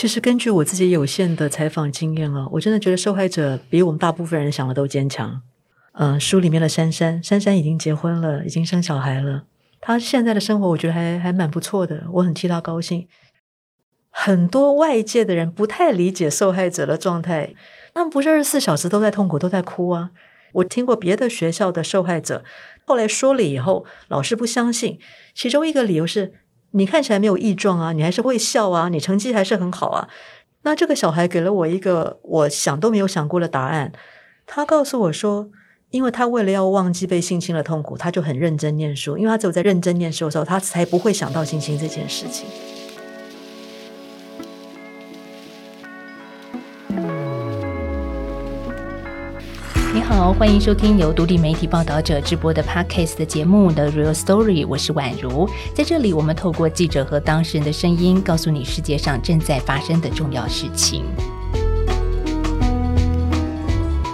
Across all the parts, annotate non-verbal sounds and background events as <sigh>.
其实根据我自己有限的采访经验啊，我真的觉得受害者比我们大部分人想的都坚强。嗯，书里面的珊珊，珊珊已经结婚了，已经生小孩了。她现在的生活，我觉得还还蛮不错的，我很替她高兴。很多外界的人不太理解受害者的状态，他们不是二十四小时都在痛苦，都在哭啊。我听过别的学校的受害者后来说了以后，老师不相信，其中一个理由是你看起来没有异状啊，你还是会笑啊，你成绩还是很好啊。那这个小孩给了我一个我想都没有想过的答案，他告诉我说。因为他为了要忘记被性侵的痛苦，他就很认真念书。因为他只有在认真念书的时候，他才不会想到性侵这件事情。你好，欢迎收听由独立媒体报道者直播的 Podcast 的节目《The Real Story》，我是宛如。在这里，我们透过记者和当事人的声音，告诉你世界上正在发生的重要事情。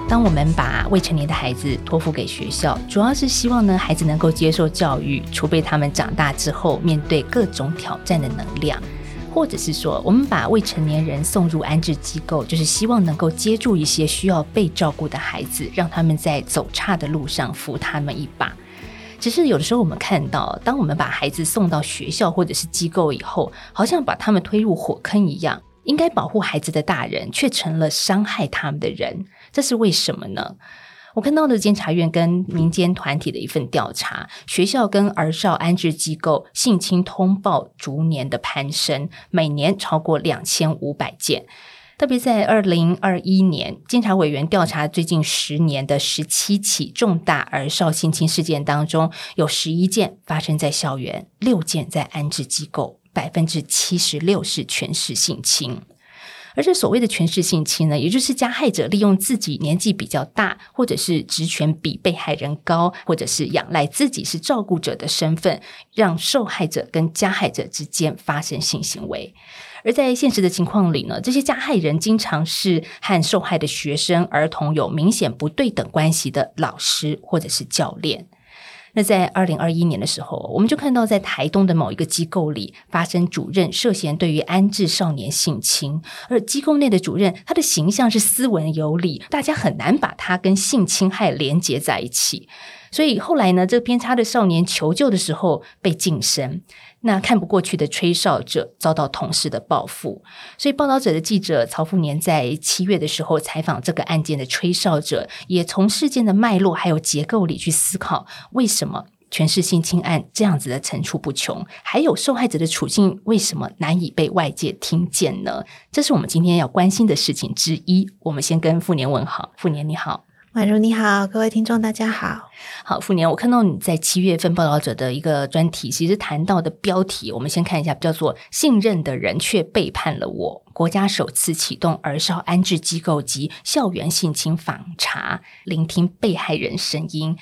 当我们把未成年的孩子托付给学校，主要是希望呢，孩子能够接受教育，储备他们长大之后面对各种挑战的能量；或者是说，我们把未成年人送入安置机构，就是希望能够接住一些需要被照顾的孩子，让他们在走岔的路上扶他们一把。只是有的时候，我们看到，当我们把孩子送到学校或者是机构以后，好像把他们推入火坑一样。应该保护孩子的大人，却成了伤害他们的人，这是为什么呢？我看到的监察院跟民间团体的一份调查，学校跟儿少安置机构性侵通报逐年的攀升，每年超过两千五百件。特别在二零二一年，监察委员调查最近十年的十七起重大儿少性侵事件当中，有十一件发生在校园，六件在安置机构。百分之七十六是全市性侵，而这所谓的权势性侵呢，也就是加害者利用自己年纪比较大，或者是职权比被害人高，或者是仰赖自己是照顾者的身份，让受害者跟加害者之间发生性行为。而在现实的情况里呢，这些加害人经常是和受害的学生、儿童有明显不对等关系的老师或者是教练。那在二零二一年的时候，我们就看到在台东的某一个机构里发生主任涉嫌对于安置少年性侵，而机构内的主任他的形象是斯文有礼，大家很难把他跟性侵害连接在一起。所以后来呢，这个偏差的少年求救的时候被晋升。那看不过去的吹哨者遭到同事的报复，所以报道者的记者曹富年在七月的时候采访这个案件的吹哨者，也从事件的脉络还有结构里去思考，为什么全是性侵案这样子的层出不穷，还有受害者的处境为什么难以被外界听见呢？这是我们今天要关心的事情之一。我们先跟富年问好，富年你好。宛如你好，各位听众大家好。好，富年，我看到你在七月份报道者的一个专题，其实谈到的标题，我们先看一下，叫做“信任的人却背叛了我”。国家首次启动儿少安置机构及校园性侵访查，聆听被害人声音。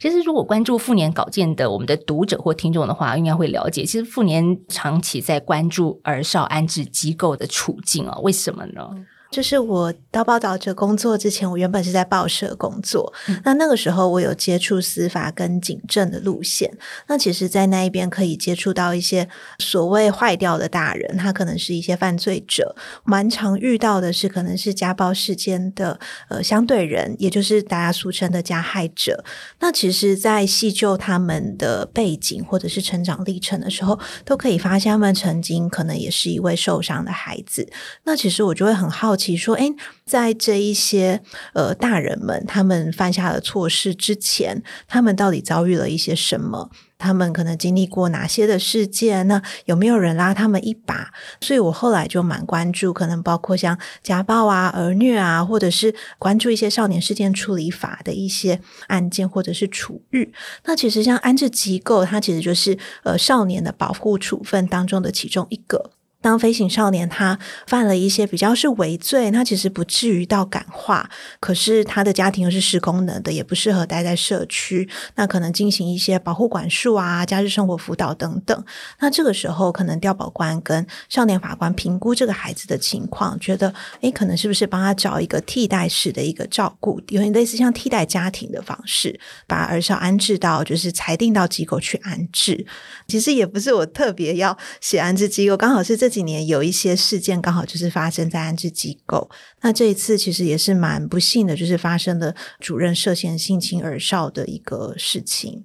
其实，如果关注富年稿件的我们的读者或听众的话，应该会了解，其实富年长期在关注儿少安置机构的处境啊，为什么呢？就是我到报道者工作之前，我原本是在报社工作。那那个时候，我有接触司法跟警政的路线。那其实，在那一边可以接触到一些所谓坏掉的大人，他可能是一些犯罪者。蛮常遇到的是，可能是家暴事件的呃相对人，也就是大家俗称的加害者。那其实，在细究他们的背景或者是成长历程的时候，都可以发现他们曾经可能也是一位受伤的孩子。那其实我就会很好奇。其说，哎，在这一些呃大人们他们犯下了错事之前，他们到底遭遇了一些什么？他们可能经历过哪些的事件？那有没有人拉他们一把？所以我后来就蛮关注，可能包括像家暴啊、儿虐啊，或者是关注一些少年事件处理法的一些案件，或者是处遇。那其实像安置机构，它其实就是呃少年的保护处分当中的其中一个。当飞行少年他犯了一些比较是违罪，他其实不至于到感化，可是他的家庭又是失功能的，也不适合待在社区，那可能进行一些保护管束啊、假日生活辅导等等。那这个时候，可能调保官跟少年法官评估这个孩子的情况，觉得诶，可能是不是帮他找一个替代式的一个照顾，有点类似像替代家庭的方式，把儿少安置到就是裁定到机构去安置。其实也不是我特别要写安置机构，刚好是这。几年有一些事件刚好就是发生在安置机构，那这一次其实也是蛮不幸的，就是发生了主任涉嫌性侵儿少的一个事情。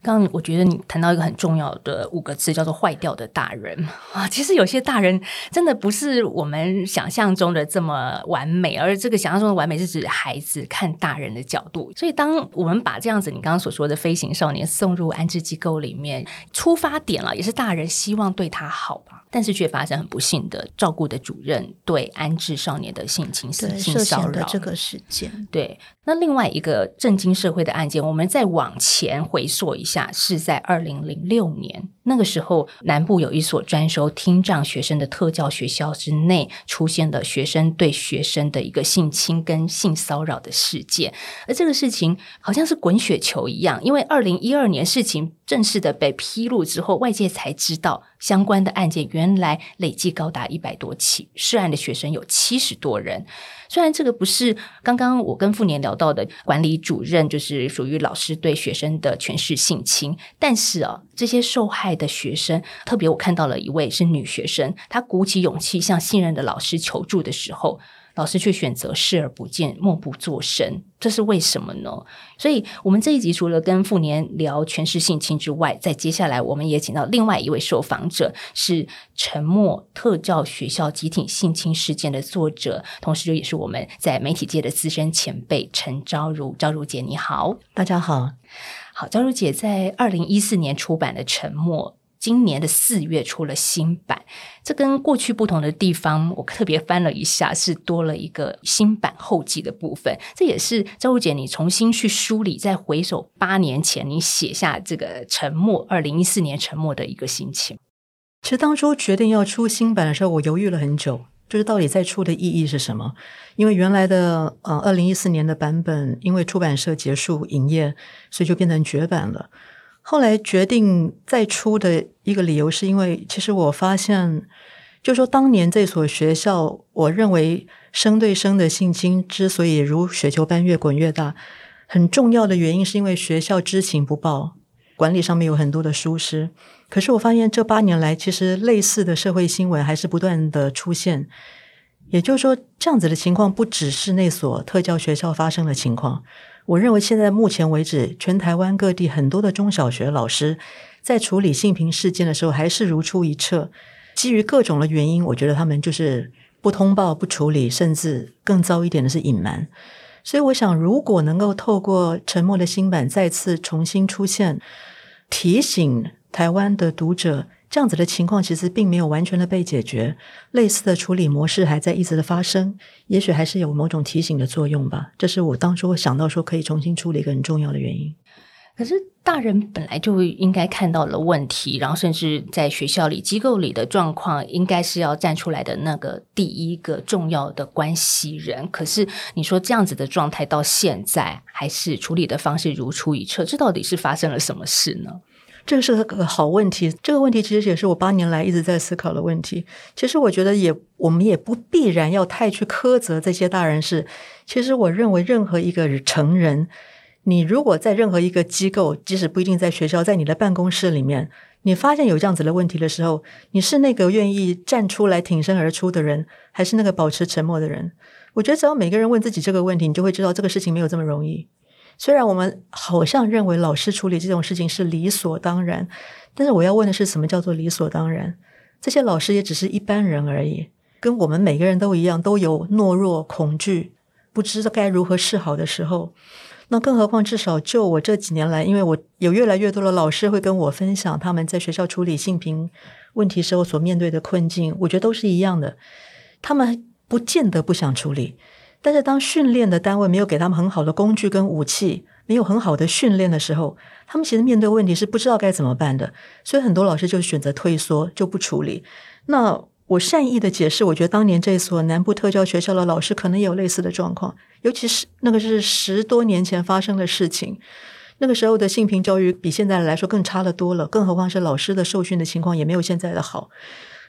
刚刚我觉得你谈到一个很重要的五个字，叫做“坏掉的大人” <laughs> 啊。其实有些大人真的不是我们想象中的这么完美，而这个想象中的完美是指孩子看大人的角度。所以，当我们把这样子你刚刚所说的飞行少年送入安置机构里面，出发点了也是大人希望对他好吧。但是却发生很不幸的照顾的主任对安置少年的性侵、性骚扰这个事件。对，那另外一个震惊社会的案件，我们再往前回溯一下，是在二零零六年，那个时候南部有一所专收听障学生的特教学校之内，出现了学生对学生的一个性侵跟性骚扰的事件，而这个事情好像是滚雪球一样，因为二零一二年事情。正式的被披露之后，外界才知道相关的案件原来累计高达一百多起，涉案的学生有七十多人。虽然这个不是刚刚我跟傅年聊到的管理主任，就是属于老师对学生的诠释性侵，但是啊，这些受害的学生，特别我看到了一位是女学生，她鼓起勇气向信任的老师求助的时候。老师却选择视而不见、默不作声，这是为什么呢？所以，我们这一集除了跟傅年聊全市性侵之外，在接下来我们也请到另外一位受访者，是《沉默特教学校集体性侵事件》的作者，同时也是我们在媒体界的资深前辈陈昭如。昭如姐，你好，大家好。好，昭如姐在二零一四年出版的《沉默》。今年的四月出了新版，这跟过去不同的地方，我特别翻了一下，是多了一个新版后记的部分。这也是赵如姐你重新去梳理，再回首八年前你写下这个沉默，二零一四年沉默的一个心情。其实当初决定要出新版的时候，我犹豫了很久，就是到底再出的意义是什么？因为原来的呃二零一四年的版本，因为出版社结束营业，所以就变成绝版了。后来决定再出的一个理由，是因为其实我发现，就说当年这所学校，我认为生对生的性侵之所以如雪球般越滚越大，很重要的原因是因为学校知情不报，管理上面有很多的疏失。可是我发现这八年来，其实类似的社会新闻还是不断的出现。也就是说，这样子的情况不只是那所特教学校发生的情况。我认为现在目前为止，全台湾各地很多的中小学老师在处理性平事件的时候，还是如出一辙。基于各种的原因，我觉得他们就是不通报、不处理，甚至更糟一点的是隐瞒。所以，我想，如果能够透过沉默的新版再次重新出现，提醒台湾的读者。这样子的情况其实并没有完全的被解决，类似的处理模式还在一直的发生，也许还是有某种提醒的作用吧。这是我当初想到说可以重新处理一个很重要的原因。可是大人本来就应该看到了问题，然后甚至在学校里、机构里的状况，应该是要站出来的那个第一个重要的关系人。可是你说这样子的状态到现在还是处理的方式如出一辙，这到底是发生了什么事呢？这个是个好问题，这个问题其实也是我八年来一直在思考的问题。其实我觉得也，我们也不必然要太去苛责这些大人是。其实我认为，任何一个成人，你如果在任何一个机构，即使不一定在学校，在你的办公室里面，你发现有这样子的问题的时候，你是那个愿意站出来挺身而出的人，还是那个保持沉默的人？我觉得只要每个人问自己这个问题，你就会知道这个事情没有这么容易。虽然我们好像认为老师处理这种事情是理所当然，但是我要问的是，什么叫做理所当然？这些老师也只是一般人而已，跟我们每个人都一样，都有懦弱、恐惧、不知道该如何是好的时候。那更何况，至少就我这几年来，因为我有越来越多的老师会跟我分享他们在学校处理性平问题时候所面对的困境，我觉得都是一样的。他们不见得不想处理。但是，当训练的单位没有给他们很好的工具跟武器，没有很好的训练的时候，他们其实面对问题是不知道该怎么办的。所以，很多老师就选择退缩，就不处理。那我善意的解释，我觉得当年这所南部特教学校的老师可能也有类似的状况，尤其是那个是十多年前发生的事情。那个时候的性平教育比现在来说更差的多了，更何况是老师的受训的情况也没有现在的好。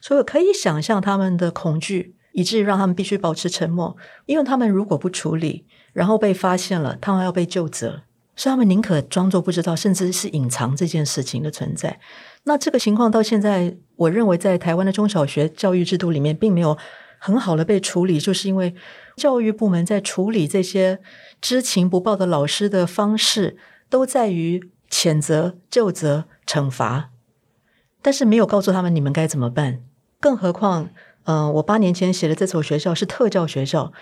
所以，可以想象他们的恐惧。以至于让他们必须保持沉默，因为他们如果不处理，然后被发现了，他们要被就责，所以他们宁可装作不知道，甚至是隐藏这件事情的存在。那这个情况到现在，我认为在台湾的中小学教育制度里面，并没有很好的被处理，就是因为教育部门在处理这些知情不报的老师的方式，都在于谴责、就责、惩罚，但是没有告诉他们你们该怎么办。更何况，嗯，我八年前写的这所学校是特教学校。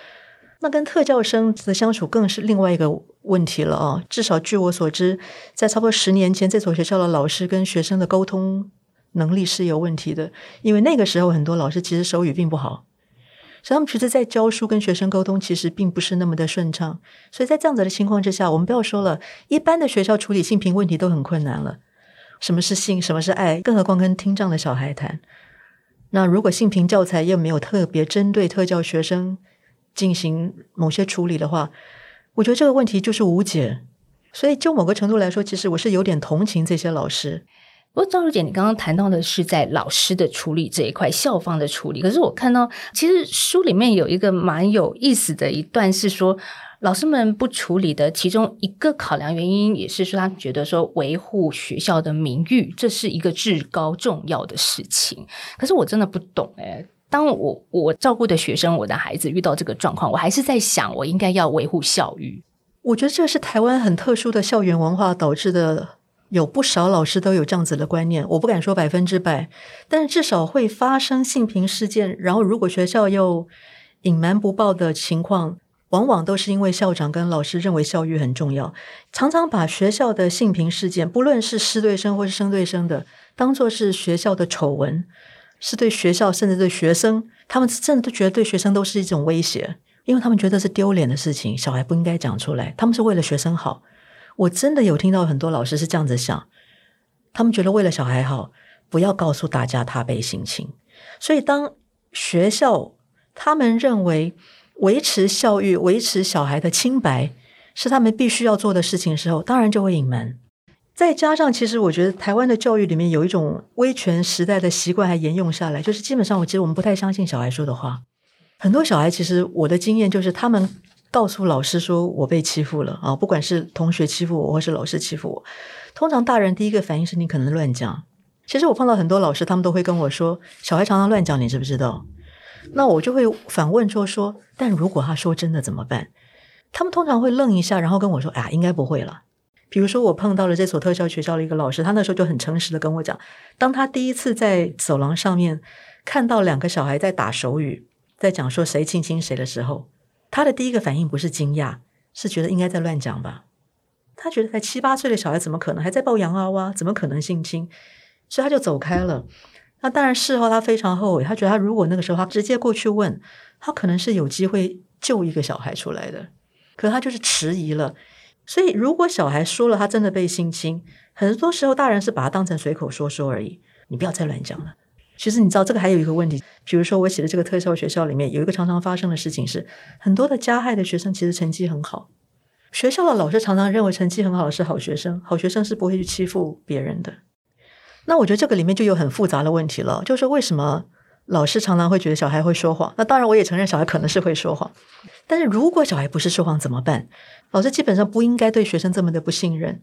那跟特教生的相处更是另外一个问题了啊！至少据我所知，在差不多十年前，这所学校的老师跟学生的沟通能力是有问题的，因为那个时候很多老师其实手语并不好，所以他们其实，在教书跟学生沟通其实并不是那么的顺畅。所以在这样子的情况之下，我们不要说了，一般的学校处理性平问题都很困难了。什么是性？什么是爱？更何况跟听障的小孩谈？那如果性平教材又没有特别针对特教学生？进行某些处理的话，我觉得这个问题就是无解。所以就某个程度来说，其实我是有点同情这些老师。不过赵如姐，你刚刚谈到的是在老师的处理这一块，校方的处理。可是我看到，其实书里面有一个蛮有意思的一段，是说老师们不处理的其中一个考量原因，也是说他觉得说维护学校的名誉，这是一个至高重要的事情。可是我真的不懂哎。当我我照顾的学生，我的孩子遇到这个状况，我还是在想，我应该要维护校誉。我觉得这是台湾很特殊的校园文化导致的，有不少老师都有这样子的观念。我不敢说百分之百，但是至少会发生性平事件。然后，如果学校又隐瞒不报的情况，往往都是因为校长跟老师认为校誉很重要，常常把学校的性平事件，不论是师对生或是生对生的，当做是学校的丑闻。是对学校，甚至对学生，他们甚至都觉得对学生都是一种威胁，因为他们觉得是丢脸的事情，小孩不应该讲出来。他们是为了学生好，我真的有听到很多老师是这样子想，他们觉得为了小孩好，不要告诉大家他被性侵。所以当学校他们认为维持教育、维持小孩的清白是他们必须要做的事情的时候，当然就会隐瞒。再加上，其实我觉得台湾的教育里面有一种威权时代的习惯还沿用下来，就是基本上，我其实我们不太相信小孩说的话。很多小孩其实我的经验就是，他们告诉老师说我被欺负了啊，不管是同学欺负我，或是老师欺负我，通常大人第一个反应是你可能乱讲。其实我碰到很多老师，他们都会跟我说，小孩常常乱讲，你知不知道？那我就会反问说说，但如果他说真的怎么办？他们通常会愣一下，然后跟我说，啊，应该不会了。比如说，我碰到了这所特教学校的一个老师，他那时候就很诚实的跟我讲，当他第一次在走廊上面看到两个小孩在打手语，在讲说谁亲亲谁的时候，他的第一个反应不是惊讶，是觉得应该在乱讲吧。他觉得才七八岁的小孩怎么可能还在抱洋娃娃？怎么可能性侵？所以他就走开了。那当然事后他非常后悔，他觉得他如果那个时候他直接过去问，他可能是有机会救一个小孩出来的，可他就是迟疑了。所以，如果小孩说了他真的被性侵，很多时候大人是把他当成随口说说而已。你不要再乱讲了。其实你知道，这个还有一个问题，比如说我写的这个特效学校里面有一个常常发生的事情是，很多的加害的学生其实成绩很好，学校的老师常常认为成绩很好的是好学生，好学生是不会去欺负别人的。那我觉得这个里面就有很复杂的问题了，就是为什么？老师常常会觉得小孩会说谎，那当然我也承认小孩可能是会说谎，但是如果小孩不是说谎怎么办？老师基本上不应该对学生这么的不信任。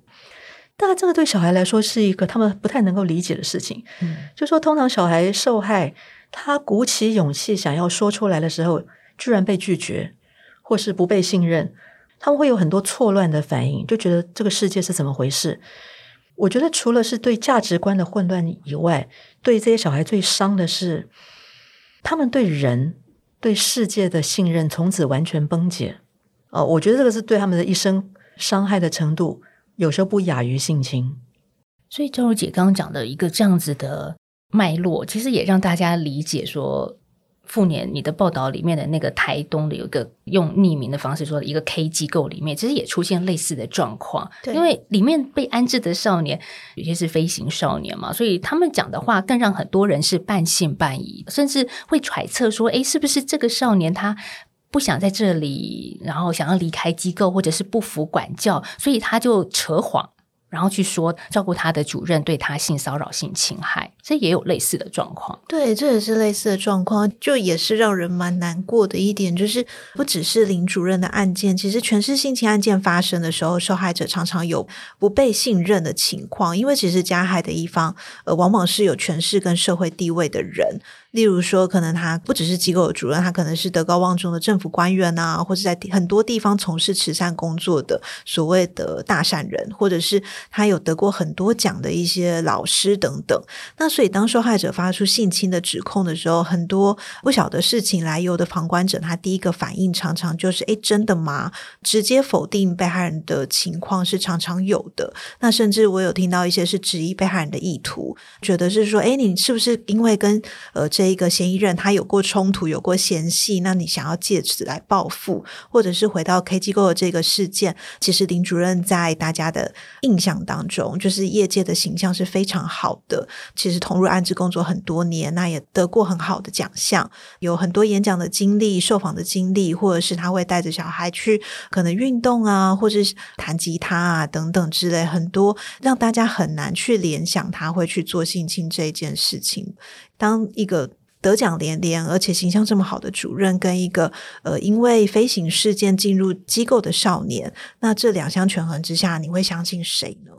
大概这个对小孩来说是一个他们不太能够理解的事情。嗯，就说通常小孩受害，他鼓起勇气想要说出来的时候，居然被拒绝，或是不被信任，他们会有很多错乱的反应，就觉得这个世界是怎么回事？我觉得除了是对价值观的混乱以外，对这些小孩最伤的是。他们对人、对世界的信任从此完全崩解。哦，我觉得这个是对他们的一生伤害的程度，有时候不亚于性侵。所以，赵如姐刚刚讲的一个这样子的脉络，其实也让大家理解说。复年，你的报道里面的那个台东的有一个用匿名的方式说的一个 K 机构里面，其实也出现类似的状况。因为里面被安置的少年有些是飞行少年嘛，所以他们讲的话更让很多人是半信半疑，甚至会揣测说：“哎，是不是这个少年他不想在这里，然后想要离开机构，或者是不服管教，所以他就扯谎。”然后去说照顾他的主任对他性骚扰、性侵害，这也有类似的状况。对，这也是类似的状况，就也是让人蛮难过的一点，就是不只是林主任的案件，其实全是性侵案件发生的时候，受害者常常有不被信任的情况，因为其实加害的一方，呃，往往是有权势跟社会地位的人。例如说，可能他不只是机构的主任，他可能是德高望重的政府官员啊，或者在很多地方从事慈善工作的所谓的大善人，或者是他有得过很多奖的一些老师等等。那所以，当受害者发出性侵的指控的时候，很多不晓得事情来由的旁观者，他第一个反应常常就是：“哎，真的吗？”直接否定被害人的情况是常常有的。那甚至我有听到一些是质疑被害人的意图，觉得是说：“哎，你是不是因为跟呃这？”这一个嫌疑人他有过冲突，有过嫌隙，那你想要借此来报复，或者是回到 K 机构的这个事件，其实林主任在大家的印象当中，就是业界的形象是非常好的。其实投入安置工作很多年，那也得过很好的奖项，有很多演讲的经历、受访的经历，或者是他会带着小孩去可能运动啊，或者是弹吉他啊等等之类，很多让大家很难去联想他会去做性侵这件事情。当一个得奖连连，而且形象这么好的主任，跟一个呃因为飞行事件进入机构的少年，那这两相权衡之下，你会相信谁呢？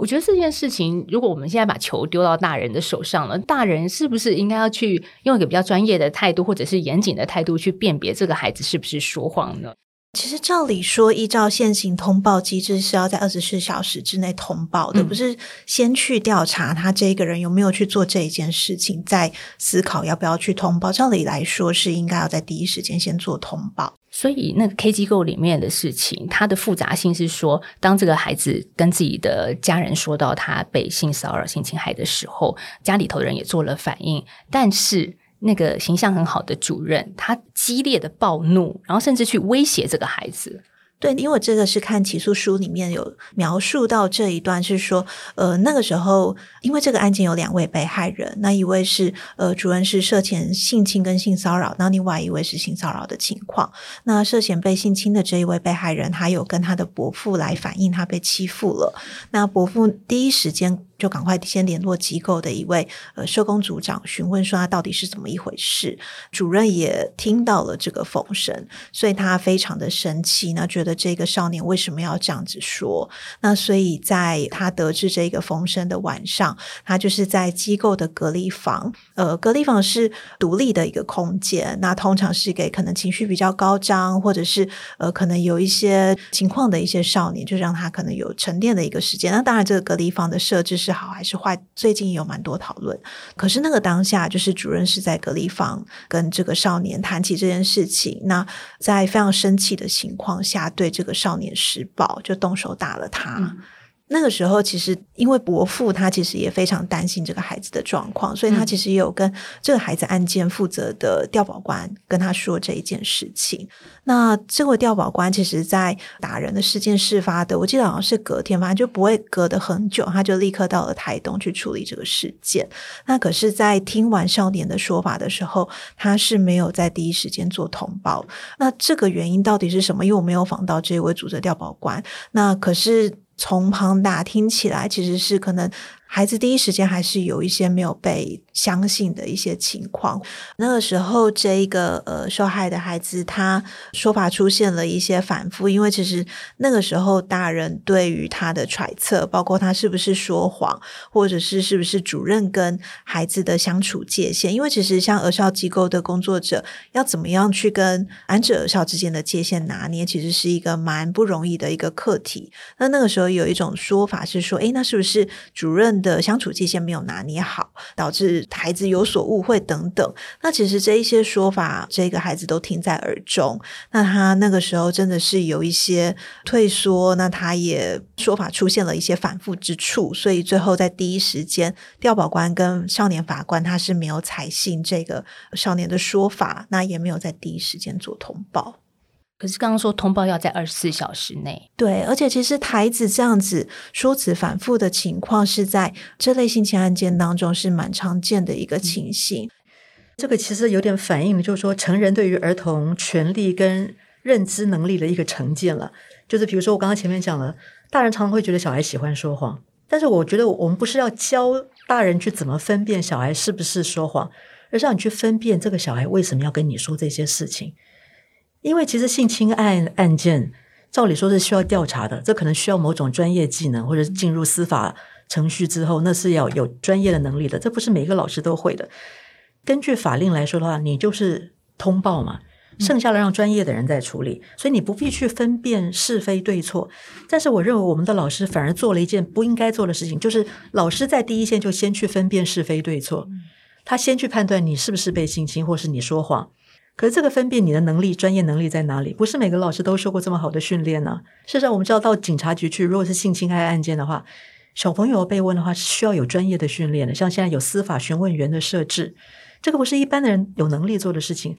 我觉得这件事情，如果我们现在把球丢到大人的手上了，大人是不是应该要去用一个比较专业的态度，或者是严谨的态度去辨别这个孩子是不是说谎呢？其实照理说，依照现行通报机制，是要在二十四小时之内通报的，不是先去调查他这个人有没有去做这一件事情，再思考要不要去通报。照理来说，是应该要在第一时间先做通报。所以，那个 K 机构里面的事情，它的复杂性是说，当这个孩子跟自己的家人说到他被性骚扰、性侵害的时候，家里头人也做了反应，但是。那个形象很好的主任，他激烈的暴怒，然后甚至去威胁这个孩子。对，因为这个是看起诉书里面有描述到这一段，是说，呃，那个时候因为这个案件有两位被害人，那一位是呃主任是涉嫌性侵跟性骚扰，那另外一位是性骚扰的情况。那涉嫌被性侵的这一位被害人，他有跟他的伯父来反映他被欺负了，那伯父第一时间。就赶快先联络机构的一位呃社工组长，询问说他到底是怎么一回事。主任也听到了这个风声，所以他非常的生气，那觉得这个少年为什么要这样子说？那所以在他得知这个风声的晚上，他就是在机构的隔离房，呃，隔离房是独立的一个空间，那通常是给可能情绪比较高涨，或者是呃可能有一些情况的一些少年，就让他可能有沉淀的一个时间。那当然，这个隔离房的设置是。是好还是坏？最近有蛮多讨论。可是那个当下，就是主任是在隔离房跟这个少年谈起这件事情。那在非常生气的情况下，对这个少年施暴，就动手打了他。那个时候，其实因为伯父他其实也非常担心这个孩子的状况，所以他其实也有跟这个孩子案件负责的调保官跟他说这一件事情。那这位调保官其实，在打人的事件事发的，我记得好像是隔天，反正就不会隔得很久，他就立刻到了台东去处理这个事件。那可是，在听完少年的说法的时候，他是没有在第一时间做通报。那这个原因到底是什么？因为我没有访到这位主责调保官。那可是。从旁打听起来，其实是可能。孩子第一时间还是有一些没有被相信的一些情况。那个时候，这一个呃受害的孩子，他说法出现了一些反复，因为其实那个时候大人对于他的揣测，包括他是不是说谎，或者是是不是主任跟孩子的相处界限，因为其实像儿少机构的工作者，要怎么样去跟安置儿少之间的界限拿捏，其实是一个蛮不容易的一个课题。那那个时候有一种说法是说，诶，那是不是主任？的相处界限没有拿捏好，导致孩子有所误会等等。那其实这一些说法，这个孩子都听在耳中。那他那个时候真的是有一些退缩，那他也说法出现了一些反复之处，所以最后在第一时间，调保官跟少年法官他是没有采信这个少年的说法，那也没有在第一时间做通报。可是刚刚说通报要在二十四小时内，对，而且其实台子这样子说辞反复的情况，是在这类性侵案件当中是蛮常见的一个情形。这个其实有点反映，就是说成人对于儿童权利跟认知能力的一个成见了。就是比如说我刚刚前面讲了，大人常常会觉得小孩喜欢说谎，但是我觉得我们不是要教大人去怎么分辨小孩是不是说谎，而是让你去分辨这个小孩为什么要跟你说这些事情。因为其实性侵案案件，照理说是需要调查的，这可能需要某种专业技能，或者是进入司法程序之后，那是要有专业的能力的，这不是每个老师都会的。根据法令来说的话，你就是通报嘛，剩下的让专业的人在处理，所以你不必去分辨是非对错。但是我认为我们的老师反而做了一件不应该做的事情，就是老师在第一线就先去分辨是非对错，他先去判断你是不是被性侵，或是你说谎。可是这个分辨你的能力、专业能力在哪里？不是每个老师都受过这么好的训练呢。事实上，我们知道到警察局去，如果是性侵害案件的话，小朋友被问的话是需要有专业的训练的。像现在有司法询问员的设置，这个不是一般的人有能力做的事情。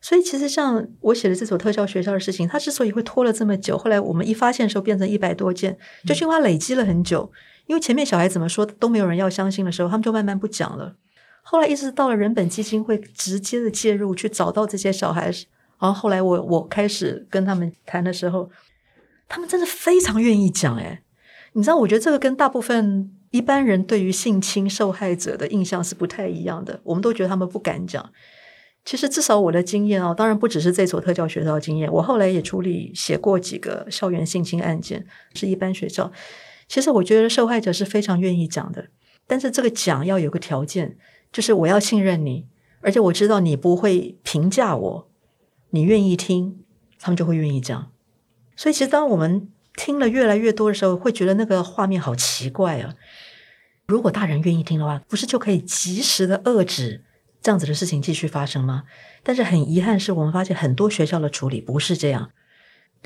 所以，其实像我写的这所特教学校的事情，它之所以会拖了这么久，后来我们一发现的时候变成一百多件，就是因为它累积了很久。因为前面小孩怎么说都没有人要相信的时候，他们就慢慢不讲了。后来一直到了人本基金会直接的介入去找到这些小孩，然后后来我我开始跟他们谈的时候，他们真的非常愿意讲。哎，你知道，我觉得这个跟大部分一般人对于性侵受害者的印象是不太一样的。我们都觉得他们不敢讲。其实至少我的经验哦，当然不只是这所特教学校的经验，我后来也处理写过几个校园性侵案件，是一般学校。其实我觉得受害者是非常愿意讲的，但是这个讲要有个条件。就是我要信任你，而且我知道你不会评价我，你愿意听，他们就会愿意讲。所以，其实当我们听了越来越多的时候，会觉得那个画面好奇怪啊！如果大人愿意听的话，不是就可以及时的遏制这样子的事情继续发生吗？但是很遗憾，是我们发现很多学校的处理不是这样。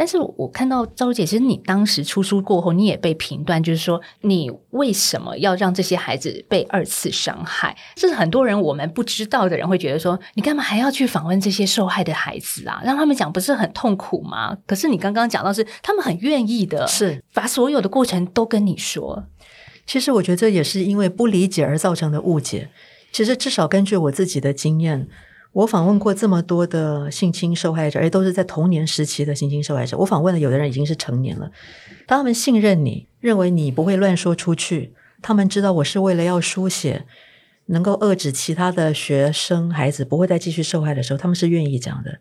但是我看到赵如姐，其实你当时出书过后，你也被评断，就是说你为什么要让这些孩子被二次伤害？这是很多人我们不知道的人会觉得说，你干嘛还要去访问这些受害的孩子啊？让他们讲不是很痛苦吗？可是你刚刚讲到是，他们很愿意的，是把所有的过程都跟你说。其实我觉得这也是因为不理解而造成的误解。其实至少根据我自己的经验。我访问过这么多的性侵受害者，而都是在童年时期的性侵受害者。我访问的有的人已经是成年了，当他们信任你，认为你不会乱说出去，他们知道我是为了要书写，能够遏制其他的学生孩子不会再继续受害的时候，他们是愿意讲的。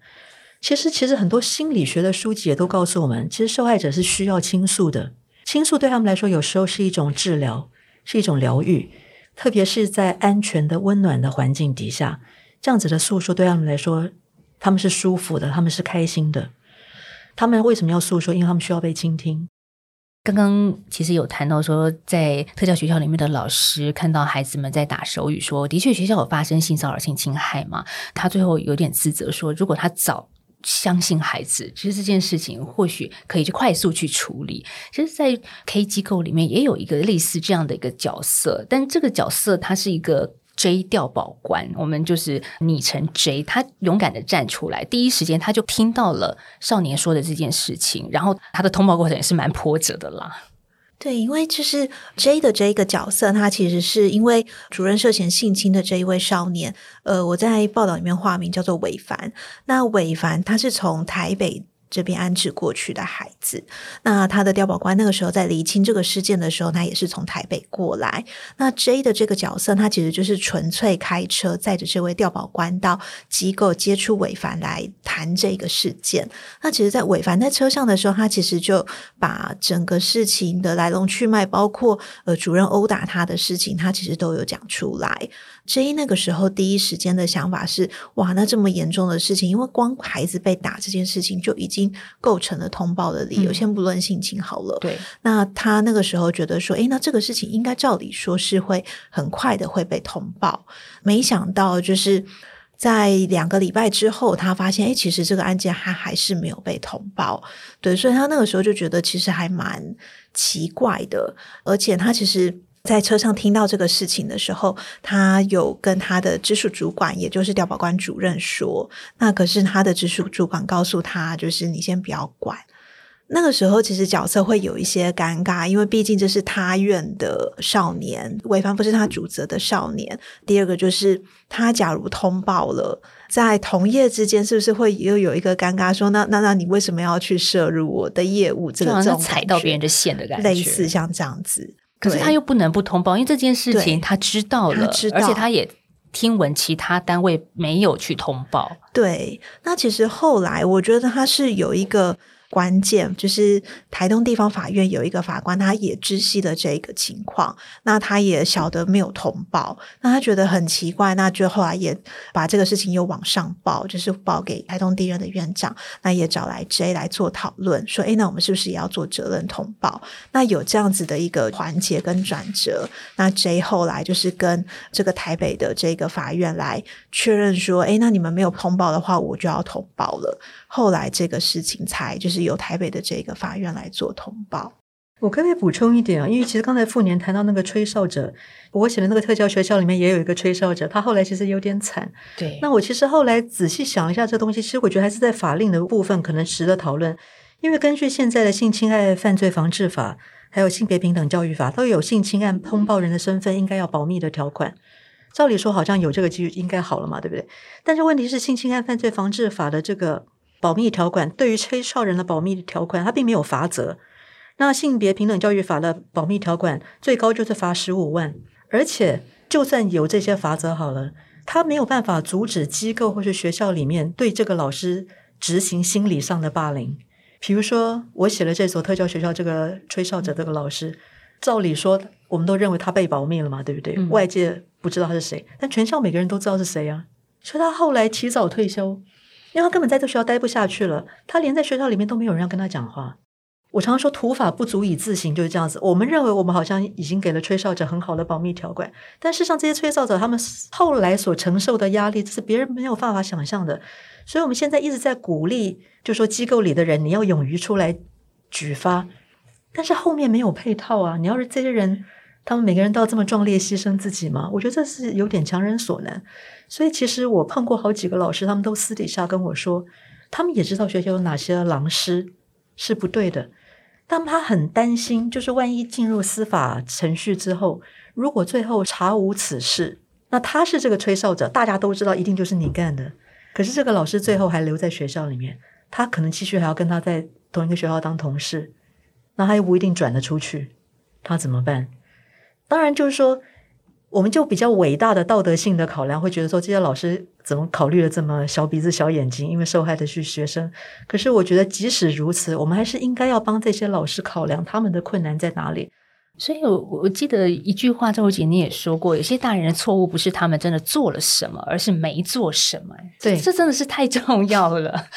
其实，其实很多心理学的书籍也都告诉我们，其实受害者是需要倾诉的，倾诉对他们来说有时候是一种治疗，是一种疗愈，特别是在安全的、温暖的环境底下。这样子的诉说对他们来说，他们是舒服的，他们是开心的。他们为什么要诉说？因为他们需要被倾听。刚刚其实有谈到说，在特教学校里面的老师看到孩子们在打手语，说的确学校有发生性骚扰、性侵害嘛？他最后有点自责，说如果他早相信孩子，其实这件事情或许可以去快速去处理。其实，在 K 机构里面也有一个类似这样的一个角色，但这个角色它是一个。J 调保官，我们就是昵称 J，他勇敢的站出来，第一时间他就听到了少年说的这件事情，然后他的通报过程也是蛮波折的啦。对，因为就是 J 的这一个角色，他其实是因为主任涉嫌性侵的这一位少年，呃，我在报道里面化名叫做韦凡。那韦凡他是从台北。这边安置过去的孩子，那他的调保官那个时候在厘清这个事件的时候，他也是从台北过来。那 J 的这个角色，他其实就是纯粹开车载着这位调保官到机构接触伟凡来谈这个事件。那其实，在伟凡在车上的时候，他其实就把整个事情的来龙去脉，包括呃主任殴打他的事情，他其实都有讲出来。J 那个时候第一时间的想法是：哇，那这么严重的事情，因为光孩子被打这件事情就已经构成了通报的理由。先不论性情好了，对。那他那个时候觉得说：，诶，那这个事情应该照理说是会很快的会被通报。没想到就是在两个礼拜之后，他发现，诶，其实这个案件他还是没有被通报。对，所以他那个时候就觉得其实还蛮奇怪的，而且他其实。在车上听到这个事情的时候，他有跟他的直属主管，也就是调保官主任说。那可是他的直属主管告诉他，就是你先不要管。那个时候其实角色会有一些尴尬，因为毕竟这是他院的少年，违反不是他主责的少年。第二个就是他假如通报了，在同业之间是不是会又有一个尴尬？说那那那你为什么要去摄入我的业务？这个这种踩到别人的线的感觉，类似像这样子。可是他又不能不通报，因为这件事情他知道了，而且他也听闻其他单位没有去通报。对，那其实后来我觉得他是有一个。关键就是台东地方法院有一个法官，他也知悉了这个情况，那他也晓得没有通报，那他觉得很奇怪，那就后来也把这个事情又往上报，就是报给台东地院的院长，那也找来 J 来做讨论，说，哎，那我们是不是也要做责任通报？那有这样子的一个环节跟转折，那 J 后来就是跟这个台北的这个法院来确认说，哎，那你们没有通报的话，我就要通报了。后来这个事情才就是由台北的这个法院来做通报。我可不可以补充一点啊？因为其实刚才傅年谈到那个吹哨者，我写的那个特教学校里面也有一个吹哨者，他后来其实有点惨。对，那我其实后来仔细想一下这东西，其实我觉得还是在法令的部分可能值得讨论。因为根据现在的性侵害犯罪防治法，还有性别平等教育法，都有性侵案通报人的身份应该要保密的条款。照理说好像有这个机遇应该好了嘛，对不对？但是问题是性侵害犯罪防治法的这个。保密条款对于吹哨人的保密条款，它并没有罚则。那性别平等教育法的保密条款最高就是罚十五万，而且就算有这些罚则好了，他没有办法阻止机构或是学校里面对这个老师执行心理上的霸凌。比如说，我写了这所特教学校这个吹哨者这个老师，照理说我们都认为他被保密了嘛，对不对？外界不知道他是谁，但全校每个人都知道是谁啊。所以他后来提早退休。因为他根本在这学校待不下去了，他连在学校里面都没有人要跟他讲话。我常常说，土法不足以自行，就是这样子。我们认为我们好像已经给了吹哨者很好的保密条款，但事实上，这些吹哨者他们后来所承受的压力，是别人没有办法想象的。所以，我们现在一直在鼓励，就说机构里的人，你要勇于出来举发，但是后面没有配套啊！你要是这些人。他们每个人都要这么壮烈牺牲自己吗？我觉得这是有点强人所难。所以其实我碰过好几个老师，他们都私底下跟我说，他们也知道学校有哪些狼师是不对的，但他很担心，就是万一进入司法程序之后，如果最后查无此事，那他是这个吹哨者，大家都知道一定就是你干的。可是这个老师最后还留在学校里面，他可能继续还要跟他在同一个学校当同事，那他又不一定转得出去，他怎么办？当然，就是说，我们就比较伟大的道德性的考量，会觉得说这些老师怎么考虑的这么小鼻子小眼睛？因为受害的是学生。可是，我觉得即使如此，我们还是应该要帮这些老师考量他们的困难在哪里。所以，我我记得一句话，周姐你也说过，有些大人的错误不是他们真的做了什么，而是没做什么。对，这真的是太重要了。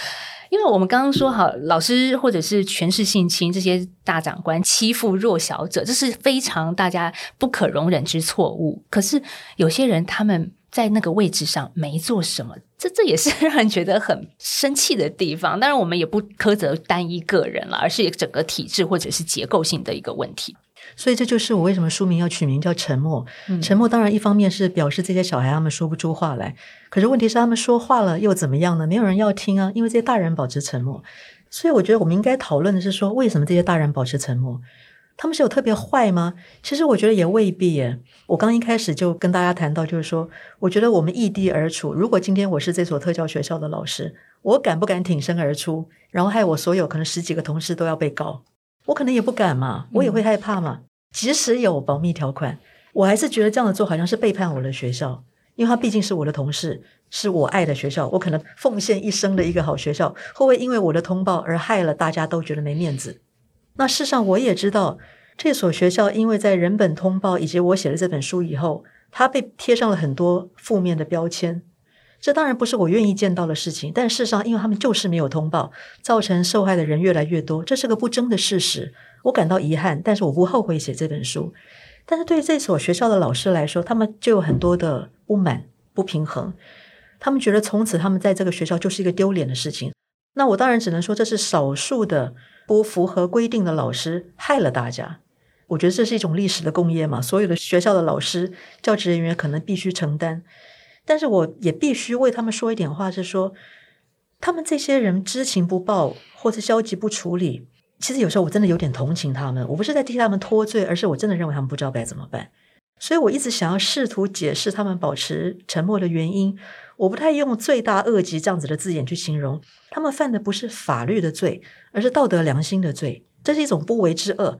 因为我们刚刚说好，老师或者是权势性侵这些大长官欺负弱小者，这是非常大家不可容忍之错误。可是有些人他们在那个位置上没做什么，这这也是让人觉得很生气的地方。当然，我们也不苛责单一个人了，而是整个体制或者是结构性的一个问题。所以这就是我为什么书名要取名叫《沉默》。沉默当然一方面是表示这些小孩他们说不出话来，可是问题是他们说话了又怎么样呢？没有人要听啊，因为这些大人保持沉默。所以我觉得我们应该讨论的是说，为什么这些大人保持沉默？他们是有特别坏吗？其实我觉得也未必耶。我刚一开始就跟大家谈到，就是说，我觉得我们异地而处，如果今天我是这所特教学校的老师，我敢不敢挺身而出，然后害我所有可能十几个同事都要被告？我可能也不敢嘛，我也会害怕嘛。即使有保密条款，我还是觉得这样的做好像是背叛我的学校，因为他毕竟是我的同事，是我爱的学校，我可能奉献一生的一个好学校，会不会因为我的通报而害了大家都觉得没面子？那事实上我也知道，这所学校因为在人本通报以及我写了这本书以后，它被贴上了很多负面的标签。这当然不是我愿意见到的事情，但事实上，因为他们就是没有通报，造成受害的人越来越多，这是个不争的事实。我感到遗憾，但是我不后悔写这本书。但是对于这所学校的老师来说，他们就有很多的不满、不平衡。他们觉得从此他们在这个学校就是一个丢脸的事情。那我当然只能说，这是少数的不符合规定的老师害了大家。我觉得这是一种历史的工业嘛，所有的学校的老师、教职人员可能必须承担。但是我也必须为他们说一点话，是说，他们这些人知情不报或者消极不处理，其实有时候我真的有点同情他们，我不是在替他们脱罪，而是我真的认为他们不知道该怎么办。所以我一直想要试图解释他们保持沉默的原因。我不太用“罪大恶极”这样子的字眼去形容他们犯的不是法律的罪，而是道德良心的罪。这是一种不为之恶。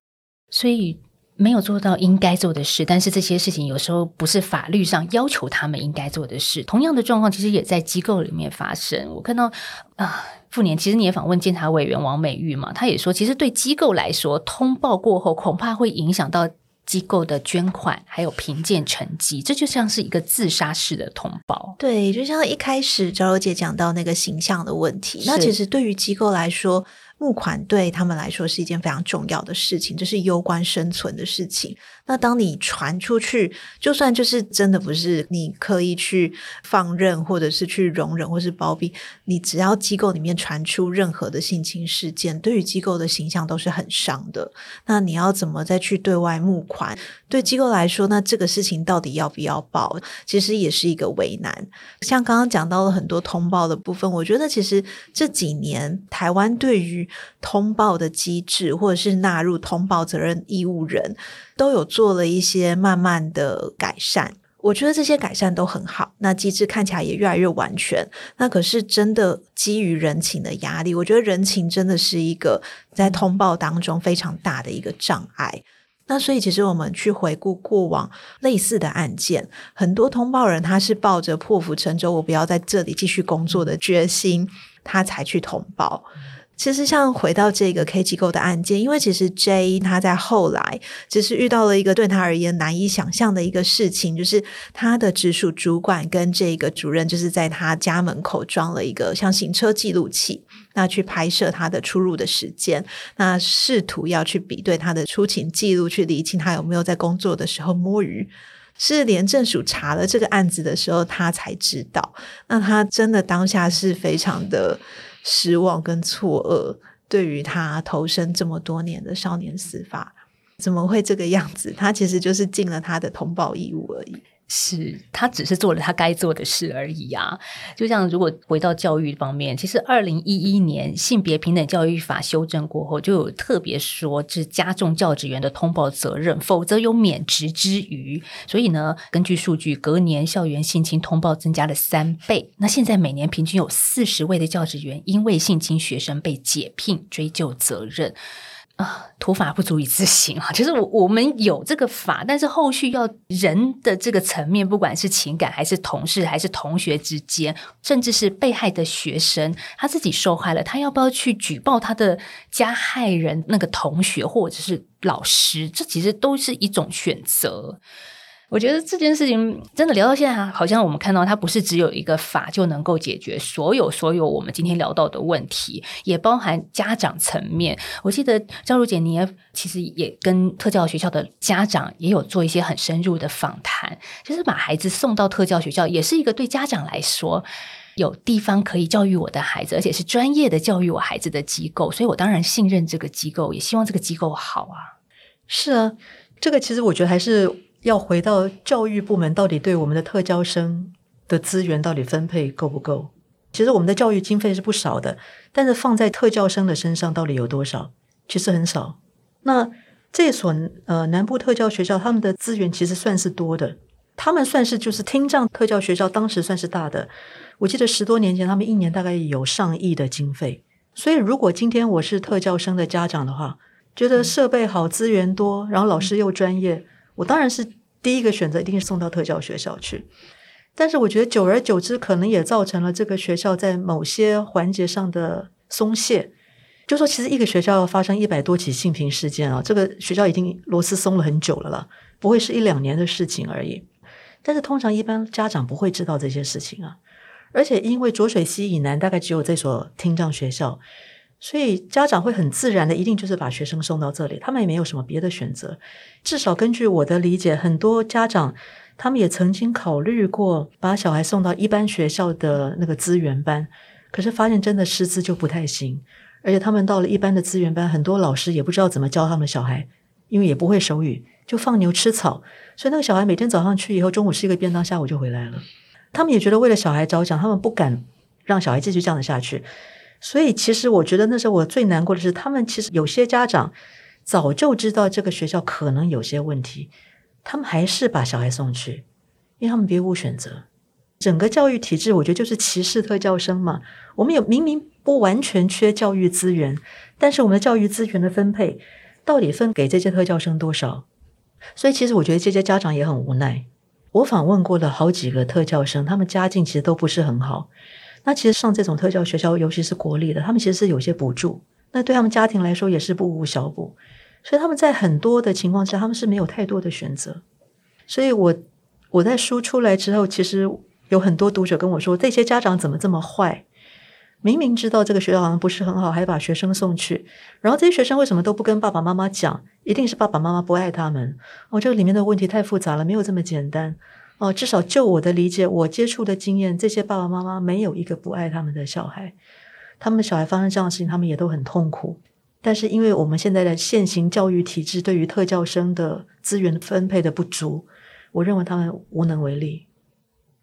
所以没有做到应该做的事，但是这些事情有时候不是法律上要求他们应该做的事。同样的状况其实也在机构里面发生。我看到啊。复年，其实你也访问监察委员王美玉嘛，他也说，其实对机构来说，通报过后恐怕会影响到机构的捐款还有评鉴成绩，这就像是一个自杀式的通报。对，就像一开始赵柔姐讲到那个形象的问题，那其实对于机构来说。募款对他们来说是一件非常重要的事情，这是攸关生存的事情。那当你传出去，就算就是真的不是你刻意去放任，或者是去容忍，或是包庇，你只要机构里面传出任何的性侵事件，对于机构的形象都是很伤的。那你要怎么再去对外募款？对机构来说，那这个事情到底要不要报，其实也是一个为难。像刚刚讲到了很多通报的部分，我觉得其实这几年台湾对于通报的机制，或者是纳入通报责任义务人，都有做了一些慢慢的改善。我觉得这些改善都很好，那机制看起来也越来越完全。那可是真的基于人情的压力，我觉得人情真的是一个在通报当中非常大的一个障碍。那所以其实我们去回顾过往类似的案件，很多通报人他是抱着破釜沉舟，我不要在这里继续工作的决心，他才去通报。其实，像回到这个 K 机构的案件，因为其实 J 他在后来只是遇到了一个对他而言难以想象的一个事情，就是他的直属主管跟这个主任就是在他家门口装了一个像行车记录器，那去拍摄他的出入的时间，那试图要去比对他的出勤记录，去理清他有没有在工作的时候摸鱼。是廉政署查了这个案子的时候，他才知道。那他真的当下是非常的。失望跟错愕，对于他投身这么多年的少年司法，怎么会这个样子？他其实就是尽了他的通报义务而已。是他只是做了他该做的事而已啊！就像如果回到教育方面，其实二零一一年性别平等教育法修正过后，就有特别说是加重教职员的通报责任，否则有免职之余。所以呢，根据数据，隔年校园性侵通报增加了三倍。那现在每年平均有四十位的教职员因为性侵学生被解聘追究责任。啊，土法不足以自行啊！其实我我们有这个法，但是后续要人的这个层面，不管是情感还是同事还是同学之间，甚至是被害的学生，他自己受害了，他要不要去举报他的加害人那个同学或者是老师？这其实都是一种选择。我觉得这件事情真的聊到现在，好像我们看到它不是只有一个法就能够解决所有所有我们今天聊到的问题，也包含家长层面。我记得赵如姐，你也其实也跟特教学校的家长也有做一些很深入的访谈，就是把孩子送到特教学校，也是一个对家长来说有地方可以教育我的孩子，而且是专业的教育我孩子的机构，所以我当然信任这个机构，也希望这个机构好啊。是啊，这个其实我觉得还是。要回到教育部门，到底对我们的特教生的资源到底分配够不够？其实我们的教育经费是不少的，但是放在特教生的身上到底有多少？其实很少。那这所呃南部特教学校，他们的资源其实算是多的，他们算是就是听障特教学校，当时算是大的。我记得十多年前，他们一年大概有上亿的经费。所以如果今天我是特教生的家长的话，觉得设备好、资源多，然后老师又专业。我当然是第一个选择，一定是送到特教学校去。但是我觉得久而久之，可能也造成了这个学校在某些环节上的松懈。就说其实一个学校发生一百多起性平事件啊，这个学校已经螺丝松了很久了啦，不会是一两年的事情而已。但是通常一般家长不会知道这些事情啊，而且因为浊水溪以南大概只有这所听障学校。所以家长会很自然的，一定就是把学生送到这里，他们也没有什么别的选择。至少根据我的理解，很多家长他们也曾经考虑过把小孩送到一般学校的那个资源班，可是发现真的师资就不太行，而且他们到了一般的资源班，很多老师也不知道怎么教他们小孩，因为也不会手语，就放牛吃草，所以那个小孩每天早上去以后，中午吃一个便当，下午就回来了。他们也觉得为了小孩着想，他们不敢让小孩继续这样的下去。所以其实我觉得那时候我最难过的是，他们其实有些家长早就知道这个学校可能有些问题，他们还是把小孩送去，因为他们别无选择。整个教育体制，我觉得就是歧视特教生嘛。我们有明明不完全缺教育资源，但是我们的教育资源的分配到底分给这些特教生多少？所以其实我觉得这些家长也很无奈。我访问过了好几个特教生，他们家境其实都不是很好。那其实上这种特教学校，尤其是国立的，他们其实是有些补助，那对他们家庭来说也是不无小补。所以他们在很多的情况下，他们是没有太多的选择。所以我我在书出来之后，其实。有很多读者跟我说，这些家长怎么这么坏？明明知道这个学校好像不是很好，还把学生送去。然后这些学生为什么都不跟爸爸妈妈讲？一定是爸爸妈妈不爱他们。哦，这个里面的问题太复杂了，没有这么简单。哦，至少就我的理解，我接触的经验，这些爸爸妈妈没有一个不爱他们的小孩。他们的小孩发生这样的事情，他们也都很痛苦。但是因为我们现在的现行教育体制对于特教生的资源分配的不足，我认为他们无能为力。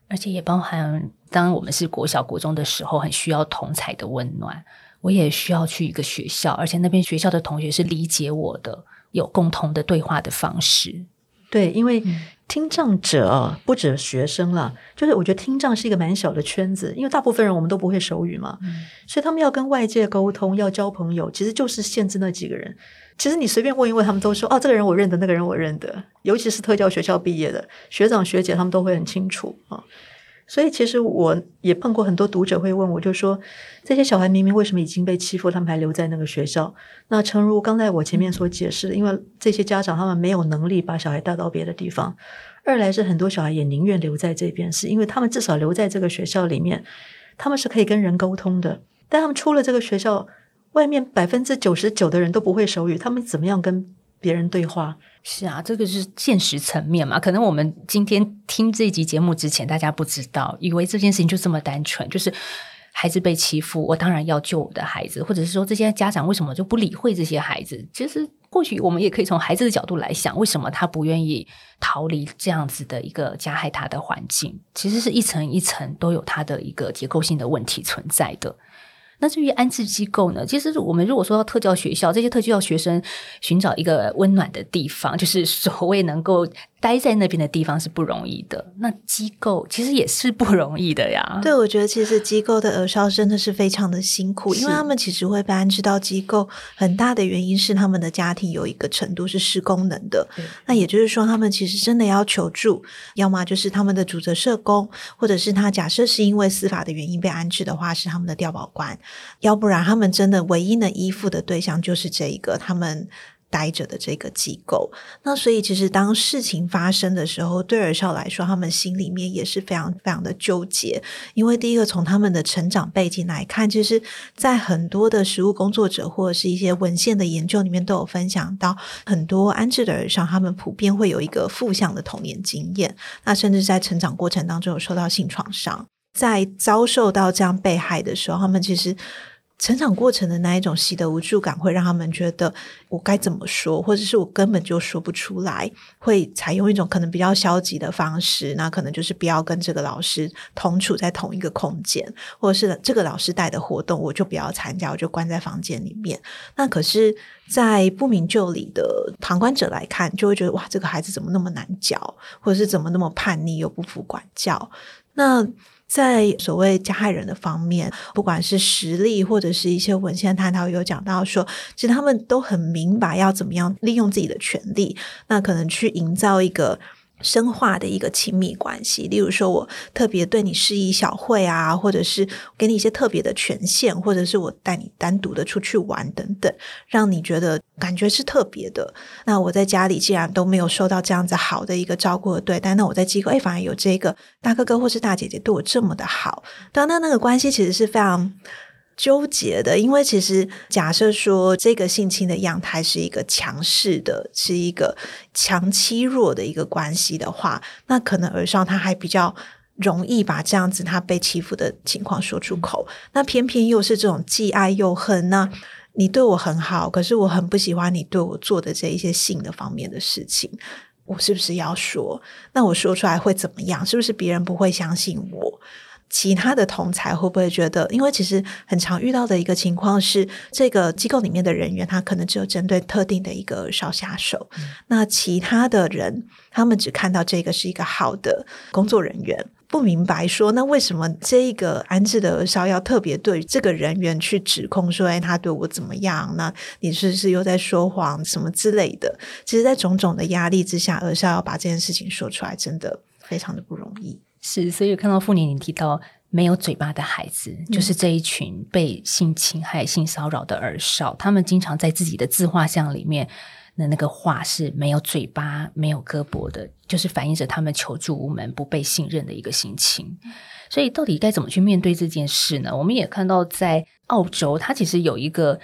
而且也包含，当我们是国小、国中的时候，很需要同才的温暖。我也需要去一个学校，而且那边学校的同学是理解我的，有共同的对话的方式。对，因为听障者不止学生了，就是我觉得听障是一个蛮小的圈子，因为大部分人我们都不会手语嘛，所以他们要跟外界沟通，要交朋友，其实就是限制那几个人。其实你随便问一问，他们都说哦，这个人我认得，那个人我认得。尤其是特教学校毕业的学长学姐，他们都会很清楚啊。所以其实我也碰过很多读者会问我，就说这些小孩明明为什么已经被欺负，他们还留在那个学校？那诚如刚才我前面所解释的，因为这些家长他们没有能力把小孩带到别的地方；二来是很多小孩也宁愿留在这边，是因为他们至少留在这个学校里面，他们是可以跟人沟通的。但他们出了这个学校。外面百分之九十九的人都不会手语，他们怎么样跟别人对话？是啊，这个是现实层面嘛？可能我们今天听这一集节目之前，大家不知道，以为这件事情就这么单纯，就是孩子被欺负，我当然要救我的孩子，或者是说这些家长为什么就不理会这些孩子？其实或许我们也可以从孩子的角度来想，为什么他不愿意逃离这样子的一个加害他的环境？其实是一层一层都有他的一个结构性的问题存在的。那至于安置机构呢？其实我们如果说到特教学校，这些特教学生寻找一个温暖的地方，就是所谓能够。待在那边的地方是不容易的，那机构其实也是不容易的呀。对，我觉得其实机构的儿少真的是非常的辛苦，因为他们其实会被安置到机构，很大的原因是他们的家庭有一个程度是失功能的。那也就是说，他们其实真的要求助，要么就是他们的主责社工，或者是他假设是因为司法的原因被安置的话，是他们的调保官，要不然他们真的唯一能依附的对象就是这一个他们。待着的这个机构，那所以其实当事情发生的时候，对儿少来说，他们心里面也是非常非常的纠结。因为第一个从他们的成长背景来看，其实，在很多的实务工作者或者是一些文献的研究里面，都有分享到，很多安置的儿少，他们普遍会有一个负向的童年经验，那甚至在成长过程当中有受到性创伤，在遭受到这样被害的时候，他们其实。成长过程的那一种习得无助感，会让他们觉得我该怎么说，或者是我根本就说不出来，会采用一种可能比较消极的方式。那可能就是不要跟这个老师同处在同一个空间，或者是这个老师带的活动，我就不要参加，我就关在房间里面。那可是，在不明就里的旁观者来看，就会觉得哇，这个孩子怎么那么难教，或者是怎么那么叛逆又不服管教？那。在所谓加害人的方面，不管是实力或者是一些文献探讨，有讲到说，其实他们都很明白要怎么样利用自己的权利，那可能去营造一个。深化的一个亲密关系，例如说，我特别对你示意小会啊，或者是给你一些特别的权限，或者是我带你单独的出去玩等等，让你觉得感觉是特别的。那我在家里既然都没有受到这样子好的一个照顾和对待，那我在机构哎，反而有这个大哥哥或是大姐姐对我这么的好，当那那个关系其实是非常。纠结的，因为其实假设说这个性侵的样态是一个强势的，是一个强欺弱的一个关系的话，那可能而上他还比较容易把这样子他被欺负的情况说出口。那偏偏又是这种既爱又恨，那你对我很好，可是我很不喜欢你对我做的这一些性的方面的事情，我是不是要说？那我说出来会怎么样？是不是别人不会相信我？其他的同才会不会觉得？因为其实很常遇到的一个情况是，这个机构里面的人员他可能只有针对特定的一个少下手，那其他的人他们只看到这个是一个好的工作人员，不明白说那为什么这一个安置的儿少要特别对这个人员去指控说，哎，他对我怎么样？那你是不是又在说谎什么之类的？其实，在种种的压力之下，而少要把这件事情说出来，真的非常的不容易。是，所以看到傅年你提到没有嘴巴的孩子，就是这一群被性侵害、性骚扰的儿少，他们经常在自己的自画像里面的那个画是没有嘴巴、没有胳膊的，就是反映着他们求助无门、不被信任的一个心情。所以，到底该怎么去面对这件事呢？我们也看到，在澳洲，它其实有一个。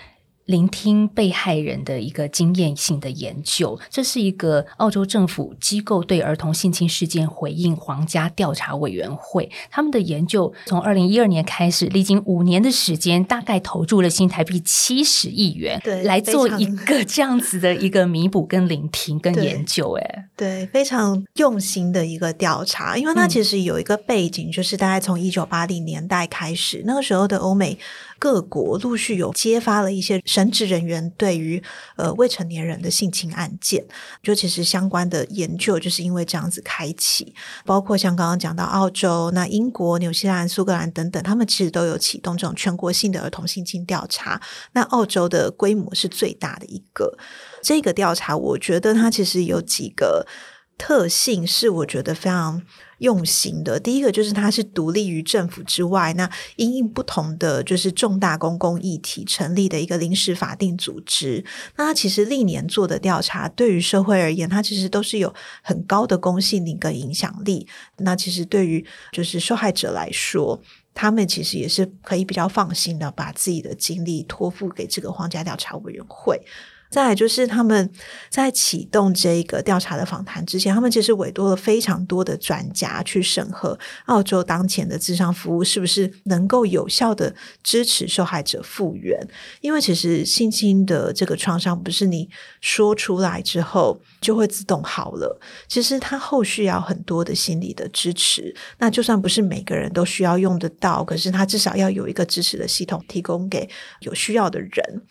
聆听被害人的一个经验性的研究，这是一个澳洲政府机构对儿童性侵事件回应皇家调查委员会他们的研究，从二零一二年开始，历经五年的时间，大概投注了新台币七十亿元，对，来做一个这样子的一个弥补、跟聆听、跟研究。哎，对，非常用心的一个调查，因为它其实有一个背景，就是大概从一九八零年代开始，那个时候的欧美。各国陆续有揭发了一些神职人员对于呃未成年人的性侵案件，就其实相关的研究就是因为这样子开启，包括像刚刚讲到澳洲、那英国、纽西兰、苏格兰等等，他们其实都有启动这种全国性的儿童性侵调查。那澳洲的规模是最大的一个，这个调查我觉得它其实有几个特性，是我觉得非常。用心的，第一个就是它是独立于政府之外，那因应不同的就是重大公共议题成立的一个临时法定组织。那它其实历年做的调查，对于社会而言，它其实都是有很高的公信力跟影响力。那其实对于就是受害者来说，他们其实也是可以比较放心的把自己的精力托付给这个皇家调查委员会。再来就是他们在启动这个调查的访谈之前，他们其实委托了非常多的专家去审核澳洲当前的智商服务是不是能够有效的支持受害者复原。因为其实性侵的这个创伤不是你说出来之后就会自动好了，其实它后续要很多的心理的支持。那就算不是每个人都需要用得到，可是他至少要有一个支持的系统提供给有需要的人，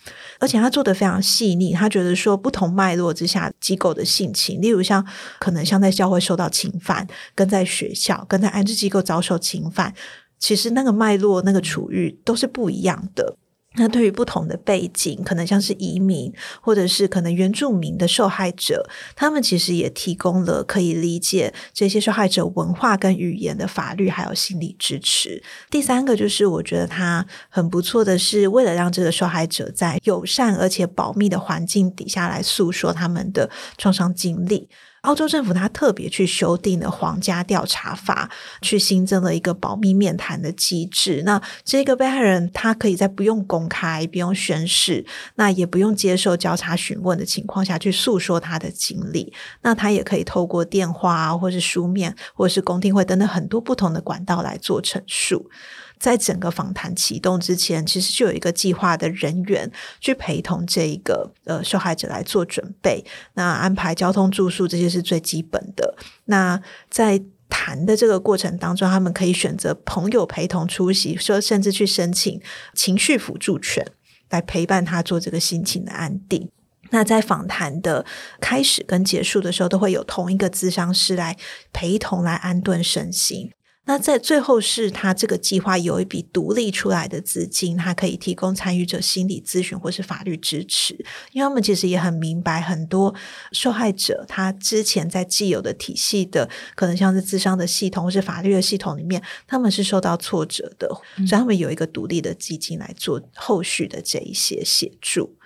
而且他做的非常细腻。他觉得说，不同脉络之下机构的性情，例如像可能像在教会受到侵犯，跟在学校、跟在安置机构遭受侵犯，其实那个脉络、那个处遇都是不一样的。那对于不同的背景，可能像是移民，或者是可能原住民的受害者，他们其实也提供了可以理解这些受害者文化跟语言的法律还有心理支持。第三个就是我觉得他很不错的是，为了让这个受害者在友善而且保密的环境底下来诉说他们的创伤经历。澳洲政府它特别去修订了皇家调查法，去新增了一个保密面谈的机制。那这个被害人他可以在不用公开、不用宣誓、那也不用接受交叉询问的情况下去诉说他的经历。那他也可以透过电话，或是书面，或是公听会等等很多不同的管道来做陈述。在整个访谈启动之前，其实就有一个计划的人员去陪同这一个呃受害者来做准备。那安排交通、住宿这些是最基本的。那在谈的这个过程当中，他们可以选择朋友陪同出席，说甚至去申请情绪辅助权来陪伴他做这个心情的安定。那在访谈的开始跟结束的时候，都会有同一个咨商师来陪同来安顿身心。那在最后是他这个计划有一笔独立出来的资金，他可以提供参与者心理咨询或是法律支持，因为他们其实也很明白，很多受害者他之前在既有的体系的，可能像是智商的系统或是法律的系统里面，他们是受到挫折的，所以他们有一个独立的基金来做后续的这一些协助。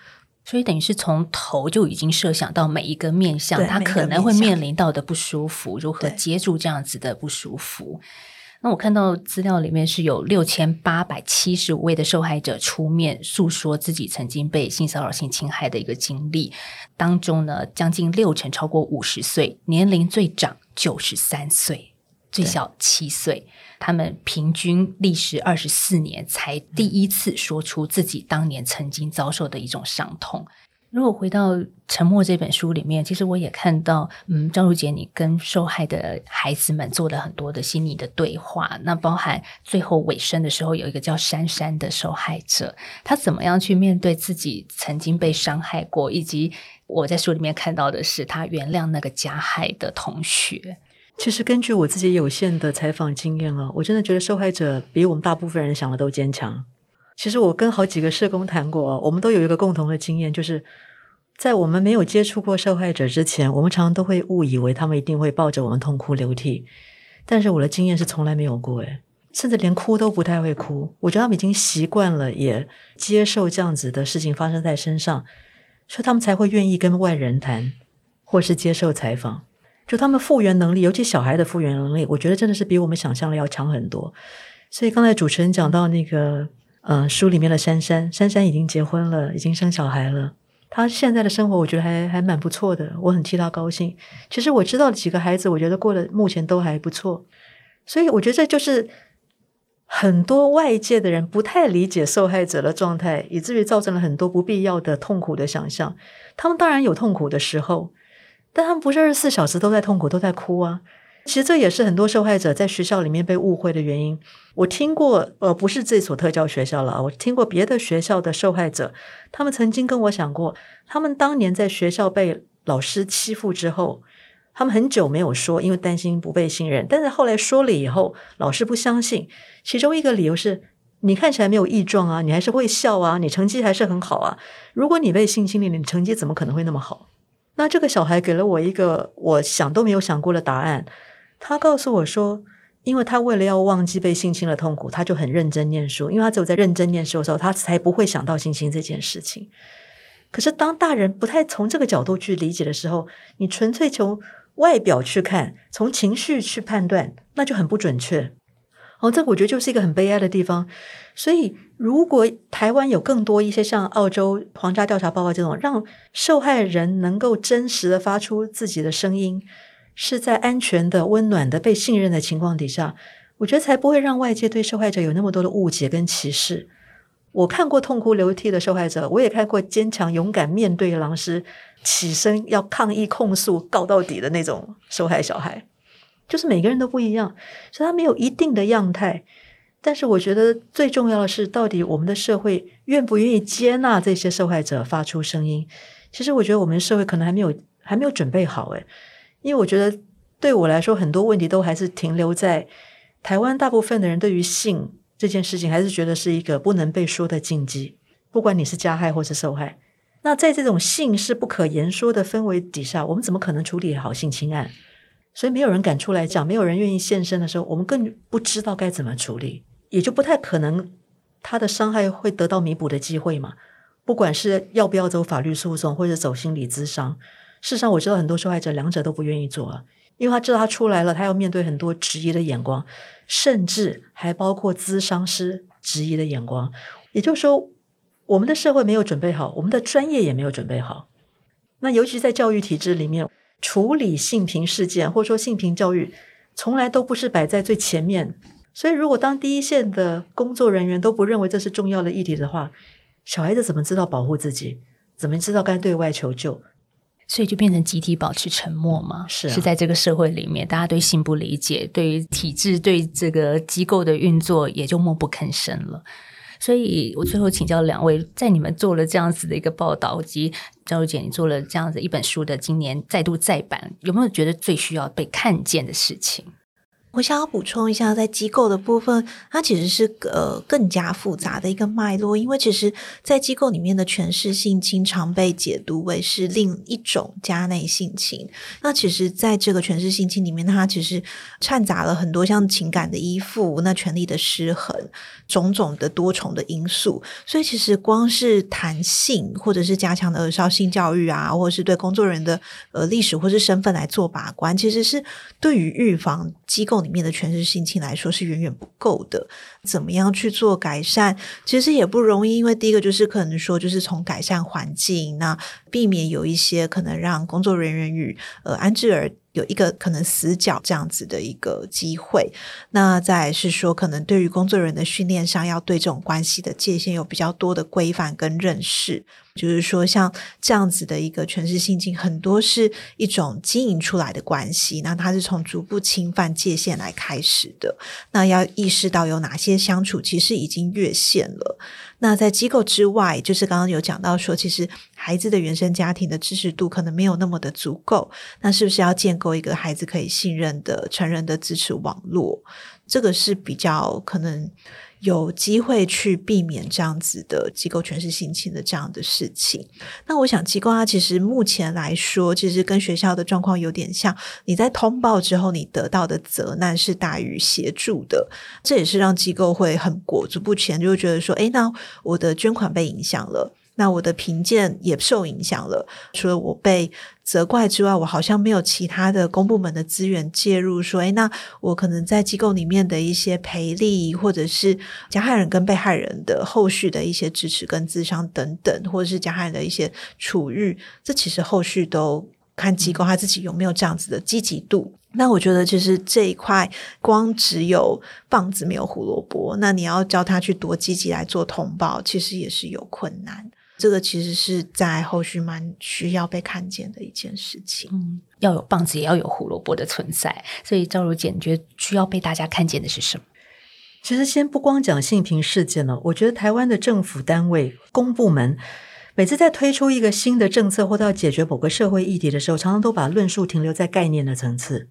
所以等于是从头就已经设想到每一个面向，他可能会面临到的不舒服，如何接住这样子的不舒服。那我看到资料里面是有六千八百七十五位的受害者出面诉说自己曾经被性骚扰、性侵害的一个经历，当中呢，将近六成超过五十岁，年龄最长九十三岁，最小七岁。他们平均历时二十四年才第一次说出自己当年曾经遭受的一种伤痛。如果回到《沉默》这本书里面，其实我也看到，嗯，张如杰，你跟受害的孩子们做了很多的心理的对话。那包含最后尾声的时候，有一个叫珊珊的受害者，她怎么样去面对自己曾经被伤害过，以及我在书里面看到的是，她原谅那个加害的同学。其实根据我自己有限的采访经验啊，我真的觉得受害者比我们大部分人想的都坚强。其实我跟好几个社工谈过，我们都有一个共同的经验，就是在我们没有接触过受害者之前，我们常常都会误以为他们一定会抱着我们痛哭流涕。但是我的经验是从来没有过，诶甚至连哭都不太会哭。我觉得他们已经习惯了，也接受这样子的事情发生在身上，所以他们才会愿意跟外人谈，或是接受采访。就他们复原能力，尤其小孩的复原能力，我觉得真的是比我们想象的要强很多。所以刚才主持人讲到那个。嗯，书里面的珊珊，珊珊已经结婚了，已经生小孩了。她现在的生活，我觉得还还蛮不错的，我很替她高兴。其实我知道的几个孩子，我觉得过得目前都还不错。所以我觉得这就是很多外界的人不太理解受害者的状态，以至于造成了很多不必要的痛苦的想象。他们当然有痛苦的时候，但他们不是二十四小时都在痛苦，都在哭啊。其实这也是很多受害者在学校里面被误会的原因。我听过，呃，不是这所特教学校了，我听过别的学校的受害者，他们曾经跟我讲过，他们当年在学校被老师欺负之后，他们很久没有说，因为担心不被信任。但是后来说了以后，老师不相信。其中一个理由是，你看起来没有异状啊，你还是会笑啊，你成绩还是很好啊。如果你被性侵了，你成绩怎么可能会那么好？那这个小孩给了我一个我想都没有想过的答案。他告诉我说，因为他为了要忘记被性侵的痛苦，他就很认真念书。因为他只有在认真念书的时候，他才不会想到性侵这件事情。可是当大人不太从这个角度去理解的时候，你纯粹从外表去看，从情绪去判断，那就很不准确。哦，这我觉得就是一个很悲哀的地方。所以，如果台湾有更多一些像澳洲皇家调查报告这种，让受害人能够真实的发出自己的声音。是在安全的、温暖的、被信任的情况底下，我觉得才不会让外界对受害者有那么多的误解跟歧视。我看过痛哭流涕的受害者，我也看过坚强勇敢面对狼师、起身要抗议控诉、告到底的那种受害小孩。就是每个人都不一样，所以他没有一定的样态。但是我觉得最重要的是，到底我们的社会愿不愿意接纳这些受害者发出声音？其实我觉得我们社会可能还没有还没有准备好，诶因为我觉得对我来说，很多问题都还是停留在台湾。大部分的人对于性这件事情，还是觉得是一个不能被说的禁忌。不管你是加害或是受害，那在这种性是不可言说的氛围底下，我们怎么可能处理好性侵案？所以没有人敢出来讲，没有人愿意现身的时候，我们更不知道该怎么处理，也就不太可能他的伤害会得到弥补的机会嘛。不管是要不要走法律诉讼，或者走心理咨商。事实上，我知道很多受害者两者都不愿意做，因为他知道他出来了，他要面对很多质疑的眼光，甚至还包括咨商师质疑的眼光。也就是说，我们的社会没有准备好，我们的专业也没有准备好。那尤其在教育体制里面，处理性平事件或者说性平教育，从来都不是摆在最前面。所以，如果当第一线的工作人员都不认为这是重要的议题的话，小孩子怎么知道保护自己？怎么知道该对外求救？所以就变成集体保持沉默嘛？是是在这个社会里面，大家对性不理解，对于体制、对这个机构的运作也就默不吭声了。所以我最后请教两位，在你们做了这样子的一个报道，以及赵茹姐你做了这样子一本书的今年再度再版，有没有觉得最需要被看见的事情？我想要补充一下，在机构的部分，它其实是呃更加复杂的一个脉络，因为其实，在机构里面的诠释性经常被解读为是另一种家内性侵。那其实，在这个诠释性侵里面，它其实掺杂了很多像情感的依附、那权力的失衡、种种的多重的因素。所以，其实光是谈性，或者是加强的儿少性教育啊，或者是对工作人的呃历史或是身份来做把关，其实是对于预防机构。里面的全是性侵来说是远远不够的，怎么样去做改善？其实也不容易，因为第一个就是可能说，就是从改善环境，那避免有一些可能让工作人员与呃安置儿。有一个可能死角这样子的一个机会。那再是说，可能对于工作人员的训练上，要对这种关系的界限有比较多的规范跟认识。就是说，像这样子的一个诠释性境，很多是一种经营出来的关系，那它是从逐步侵犯界限来开始的。那要意识到有哪些相处其实已经越线了。那在机构之外，就是刚刚有讲到说，其实孩子的原生家庭的知识度可能没有那么的足够。那是不是要建构一个孩子可以信任的成人的支持网络？这个是比较可能。有机会去避免这样子的机构全是性侵的这样的事情。那我想机构它其实目前来说，其实跟学校的状况有点像。你在通报之后，你得到的责难是大于协助的，这也是让机构会很裹足不前，就会觉得说，哎，那我的捐款被影响了。那我的评鉴也受影响了，除了我被责怪之外，我好像没有其他的公部门的资源介入，说，哎，那我可能在机构里面的一些赔利，或者是加害人跟被害人的后续的一些支持跟咨商等等，或者是加害人的一些处遇，这其实后续都看机构他自己有没有这样子的积极度。那我觉得，其实这一块光只有棒子没有胡萝卜，那你要教他去多积极来做通报，其实也是有困难。这个其实是在后续蛮需要被看见的一件事情。嗯，要有棒子，也要有胡萝卜的存在。所以赵如姐，你觉得需要被大家看见的是什么？其实先不光讲性平事件了，我觉得台湾的政府单位、公部门每次在推出一个新的政策或者要解决某个社会议题的时候，常常都把论述停留在概念的层次。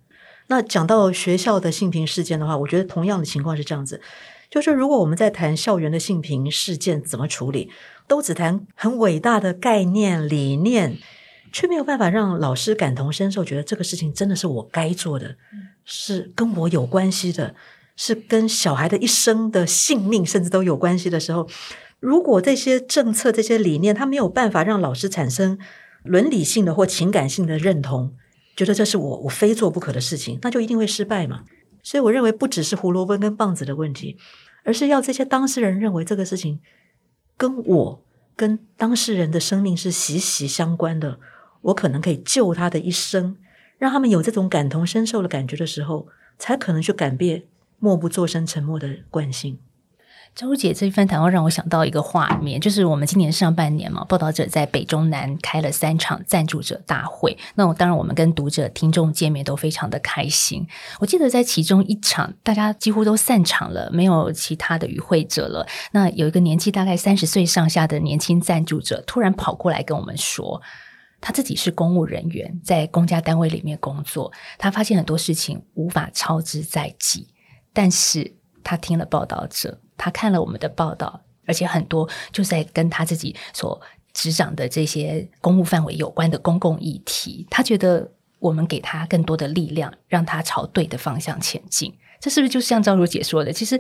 那讲到学校的性平事件的话，我觉得同样的情况是这样子，就是如果我们在谈校园的性平事件怎么处理。都只谈很伟大的概念理念，却没有办法让老师感同身受，觉得这个事情真的是我该做的，是跟我有关系的，是跟小孩的一生的性命甚至都有关系的时候，如果这些政策、这些理念，他没有办法让老师产生伦理性的或情感性的认同，觉得这是我我非做不可的事情，那就一定会失败嘛。所以我认为不只是胡萝卜跟棒子的问题，而是要这些当事人认为这个事情。跟我跟当事人的生命是息息相关的，我可能可以救他的一生，让他们有这种感同身受的感觉的时候，才可能去改变默不作声、沉默的惯性。周姐这番谈话让我想到一个画面，就是我们今年上半年嘛，报道者在北中南开了三场赞助者大会。那我当然，我们跟读者、听众见面都非常的开心。我记得在其中一场，大家几乎都散场了，没有其他的与会者了。那有一个年纪大概三十岁上下的年轻赞助者，突然跑过来跟我们说，他自己是公务人员，在公家单位里面工作，他发现很多事情无法操之在即，但是他听了报道者。他看了我们的报道，而且很多就在跟他自己所执掌的这些公务范围有关的公共议题。他觉得我们给他更多的力量，让他朝对的方向前进。这是不是就像赵如姐说的？其实，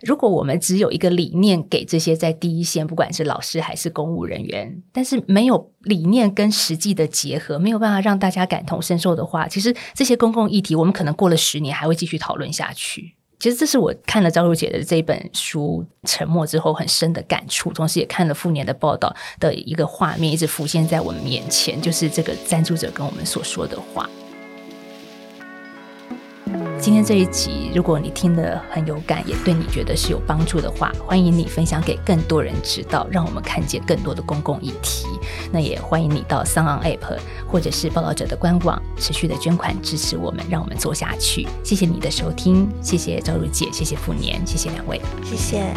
如果我们只有一个理念给这些在第一线，不管是老师还是公务人员，但是没有理念跟实际的结合，没有办法让大家感同身受的话，其实这些公共议题，我们可能过了十年还会继续讨论下去。其实这是我看了赵露姐的这本书《沉默》之后很深的感触，同时也看了复年的报道的一个画面，一直浮现在我们面前，就是这个赞助者跟我们所说的话。今天这一集，如果你听得很有感，也对你觉得是有帮助的话，欢迎你分享给更多人知道，让我们看见更多的公共议题。那也欢迎你到三昂 App 或者是报道者的官网，持续的捐款支持我们，让我们做下去。谢谢你的收听，谢谢赵如姐，谢谢傅年，谢谢两位，谢谢。